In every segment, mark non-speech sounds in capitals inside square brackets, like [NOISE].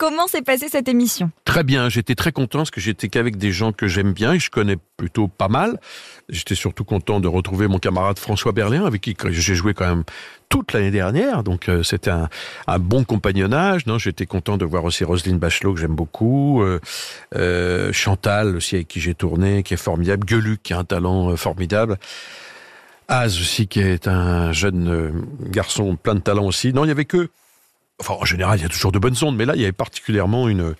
Comment s'est passée cette émission? Très bien, j'étais très content parce que j'étais qu'avec des gens que j'aime bien et je connais plutôt pas mal. J'étais surtout content de retrouver mon camarade François Berlin avec qui j'ai joué quand même toute l'année dernière. Donc euh, c'était un, bon compagnonnage. Non, j'étais content de voir aussi Roselyne Bachelot que j'aime beaucoup, euh, euh, Chantal aussi avec qui j'ai tourné, qui est formidable, Gueluc qui a un talent formidable. Az aussi qui est un jeune garçon plein de talent aussi. Non, il y avait que En général, il y a toujours de bonnes ondes, mais là, il y avait particulièrement une.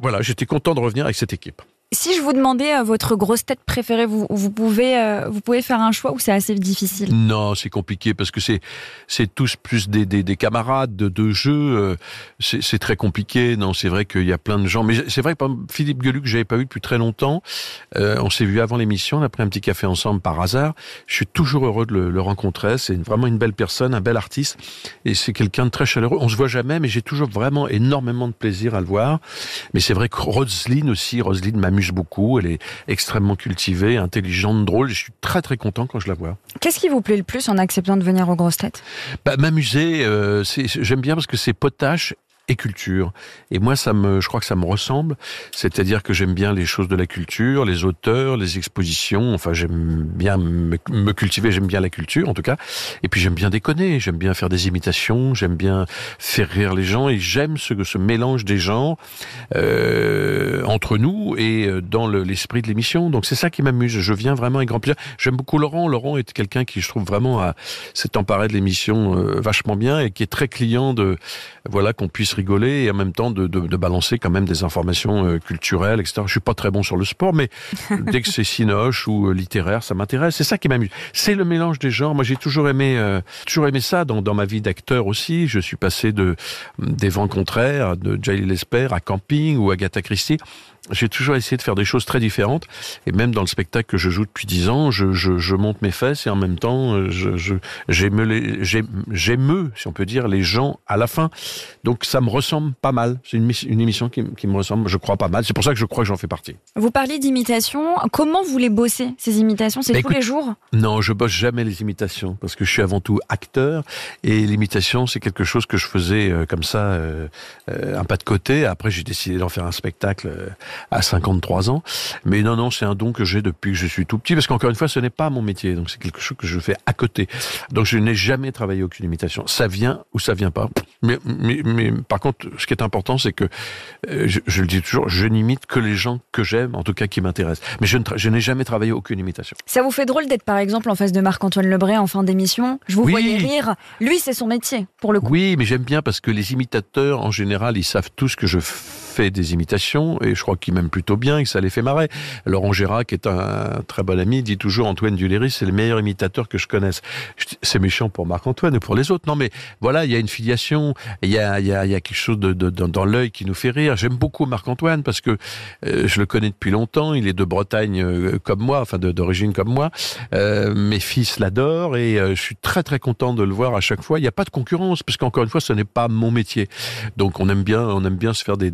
Voilà, j'étais content de revenir avec cette équipe. Si je vous demandais euh, votre grosse tête préférée, vous, pouvez, euh, vous pouvez faire un choix ou c'est assez difficile? Non, c'est compliqué parce que c'est tous plus des, des, des camarades de, jeu. Euh, c'est très compliqué. Non, c'est vrai qu'il y a plein de gens. Mais c'est vrai que Philippe Geluc, que j'avais pas vu depuis très longtemps. On s'est vu avant l'émission, on a pris un petit café ensemble par hasard. Je suis toujours heureux de le, rencontrer. C'est vraiment une belle personne, un bel artiste, et c'est quelqu'un de très chaleureux. On se voit jamais, mais j'ai toujours vraiment énormément de plaisir à le voir. Mais c'est vrai que Roselyne aussi, Roselyne m'amuse beaucoup. Elle est extrêmement cultivée, intelligente, drôle. Je suis très très content quand je la vois. Qu'est-ce qui vous plaît le plus en acceptant de venir aux grosses têtes? Bah, M'amuser, euh, j'aime bien parce que c'est potache et culture. Et moi, ça me, je crois que ça me ressemble. C'est-à-dire que j'aime bien les choses de la culture, les auteurs, les expositions. Enfin, j'aime bien me, cultiver, j'aime bien la culture, en tout cas. Et puis, j'aime bien déconner, j'aime bien faire des imitations, j'aime bien faire rire les gens et j'aime ce, ce mélange des gens euh, entre nous et euh, dans l'esprit de l'émission. Donc, c'est ça qui m'amuse. Je viens vraiment avec grand plaisir. J'aime beaucoup Laurent. Laurent est quelqu'un qui, je trouve, vraiment s'est emparé de l'émission euh, vachement bien et qui est très client de, voilà, qu'on puisse rigoler et en même temps de, de, de balancer quand même des informations euh, culturelles, etc. Je suis pas très bon sur le sport, mais [LAUGHS] dès que c'est cinoche ou euh, littéraire, ça m'intéresse. C'est ça qui m'amuse. C'est le mélange des genres. Moi, j'ai toujours aimé, euh, toujours aimé ça dans, dans ma vie d'acteur aussi. Je suis passé de des vents contraires, de Jalil Lesper à Camping ou Agatha Christie j'ai toujours essayé de faire des choses très différentes. Et même dans le spectacle que je joue depuis dix ans, je, je, je, monte mes fesses et en même temps, je, je, si on peut dire, les gens à la fin. Donc ça me ressemble pas mal. C'est une, une, émission qui, qui, me ressemble, je crois, pas mal. C'est pour ça que je crois que j'en fais partie. Vous parlez d'imitation. Comment vous les bossez, ces imitations? C'est bah, tous les jours? Non, je bosse jamais les imitations parce que je suis avant tout acteur. Et l'imitation, c'est quelque chose que je faisais euh, comme ça, euh, euh, un pas de côté. Après, j'ai décidé d'en faire un spectacle à 53 ans. Mais non, non, c'est un don que j'ai depuis que je suis tout petit, parce qu'encore une fois, ce n'est pas mon métier, donc c'est quelque chose que je fais à côté. Donc je n'ai jamais travaillé aucune imitation. Ça vient ou ça vient pas. Mais, mais, mais par contre, ce qui est important, c'est que, euh, je, je, le dis toujours, je n'imite que les gens que j'aime, en tout cas qui m'intéressent. Mais je, je n'ai jamais travaillé aucune imitation. Ça vous fait drôle d'être par exemple en face de Marc-Antoine Lebray en fin d'émission? Je vous oui. voyais rire. Lui, c'est son métier, pour le coup. Oui, mais j'aime bien parce que les imitateurs, en général, ils savent tout ce que je fait des imitations et je crois qu'il m'aime plutôt bien et que ça les fait marrer. Laurent Gérard, qui est un très bon ami, dit toujours Antoine Duléry, c'est le meilleur imitateur que je connaisse. C'est méchant pour Marc-Antoine et pour les autres. Non, mais voilà, il y a une filiation, il y a, y a, quelque chose de, dans l'œil qui nous fait rire. J'aime beaucoup Marc-Antoine parce que euh, je le connais depuis longtemps. Il est de Bretagne euh, comme moi, enfin d'origine comme moi. Euh, mes fils l'adorent et je suis très très content de le voir à chaque fois. Il n'y a pas de concurrence parce qu'encore une fois, ce n'est pas mon métier. Donc on aime bien, on aime bien se faire des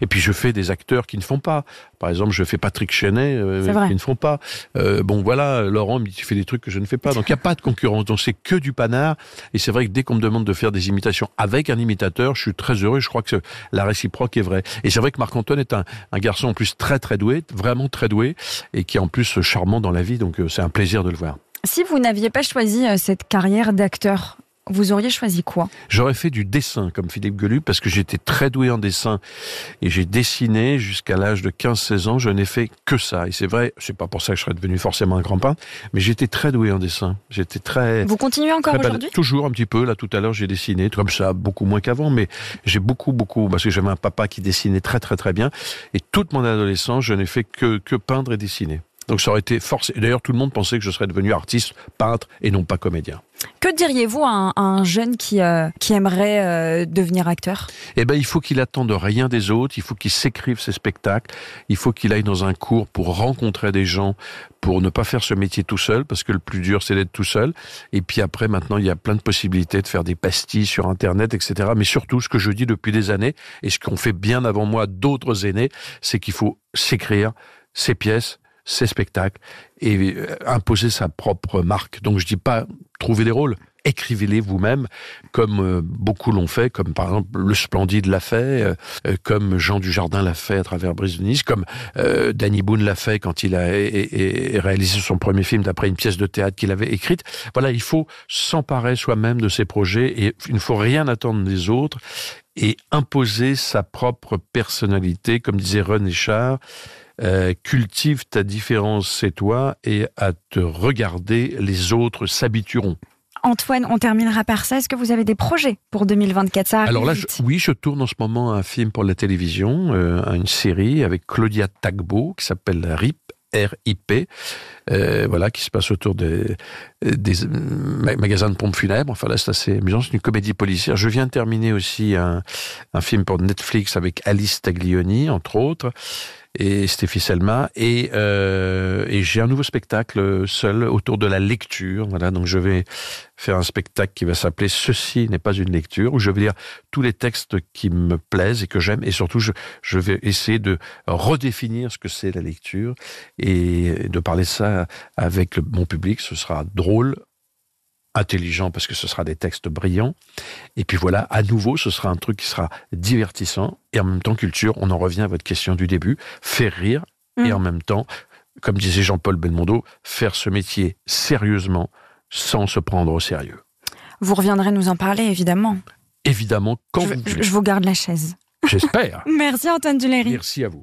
et puis je fais des acteurs qui ne font pas. Par exemple, je fais Patrick Chenet euh, qui ne font pas. Euh, bon, voilà, Laurent tu fais des trucs que je ne fais pas. Donc il n'y a pas de concurrence. Donc c'est que du panard. Et c'est vrai que dès qu'on me demande de faire des imitations avec un imitateur, je suis très heureux. Je crois que la réciproque est vraie. Et c'est vrai que Marc-Antoine est un, un, garçon en plus très très doué, vraiment très doué, et qui est en plus charmant dans la vie. Donc euh, c'est un plaisir de le voir. Si vous n'aviez pas choisi euh, cette carrière d'acteur, vous auriez choisi quoi J'aurais fait du dessin comme Philippe Gelu parce que j'étais très doué en dessin et j'ai dessiné jusqu'à l'âge de 15-16 ans. Je n'ai fait que ça. Et c'est vrai, c'est pas pour ça que je serais devenu forcément un grand peintre, mais j'étais très doué en dessin. J'étais très. Vous continuez encore aujourd'hui Toujours un petit peu. Là, tout à l'heure, j'ai dessiné comme ça, beaucoup moins qu'avant, mais j'ai beaucoup, beaucoup parce que j'avais un papa qui dessinait très, très, très bien. Et toute mon adolescence, je n'ai fait que, que peindre et dessiner. Donc ça aurait été forcé. D'ailleurs, tout le monde pensait que je serais devenu artiste, peintre et non pas comédien. Que diriez-vous à, un, jeune qui, euh, qui aimerait euh, devenir acteur? Eh ben, il faut qu'il attende rien des autres. Il faut qu'il s'écrive ses spectacles. Il faut qu'il aille dans un cours pour rencontrer des gens, pour ne pas faire ce métier tout seul, parce que le plus dur, c'est d'être tout seul. Et puis après, maintenant, il y a plein de possibilités de faire des pastilles sur Internet, etc. Mais surtout, ce que je dis depuis des années, et ce qu'ont fait bien avant moi d'autres aînés, c'est qu'il faut s'écrire ses pièces, ses spectacles et euh, imposer sa propre marque. Donc je dis pas trouver des rôles, écrivez-les vous-même, comme euh, beaucoup l'ont fait, comme par exemple le Splendide l'a fait, euh, comme Jean Dujardin l'a fait à travers Brise de Nice, comme Danny Boone l'a fait quand il a réalisé son premier film d'après une pièce de théâtre qu'il avait écrite. Voilà, il faut s'emparer soi-même de ses projets et il ne faut rien attendre des autres et imposer sa propre personnalité, comme disait René Char. Euh, cultive ta différence, c'est toi, et à te regarder, les autres s'habitueront. Antoine, on terminera par ça. Est-ce que vous avez des projets pour 2024 ça Alors là, oui, je tourne en ce moment un film pour la télévision, euh, une série avec Claudia Tagbo qui s'appelle RIP, RIP, euh, voilà, qui se passe autour des, magasins de pompes funèbres. Enfin là, c'est assez amusant. C'est une comédie policière. Je viens de terminer aussi un, film pour Netflix avec Alice Taglioni, entre autres et Stéphie Selma et, euh, et j'ai un nouveau spectacle seul autour de la lecture voilà donc je vais faire un spectacle qui va s'appeler ceci n'est pas une lecture où je vais lire tous les textes qui me plaisent et que j'aime et surtout je, je vais essayer de redéfinir ce que c'est la lecture et de parler ça avec le, mon public ce sera drôle intelligent parce que ce sera des textes brillants. Et puis voilà, à nouveau, ce sera un truc qui sera divertissant et en même temps culture. On en revient à votre question du début, faire rire et mm. en même temps, comme disait Jean-Paul Belmondo, faire ce métier sérieusement sans se prendre au sérieux. Vous reviendrez nous en parler, évidemment. Évidemment, quand je, vous voulez. Je vous garde la chaise. J'espère. [LAUGHS] Merci Antoine Duléry. Merci à vous.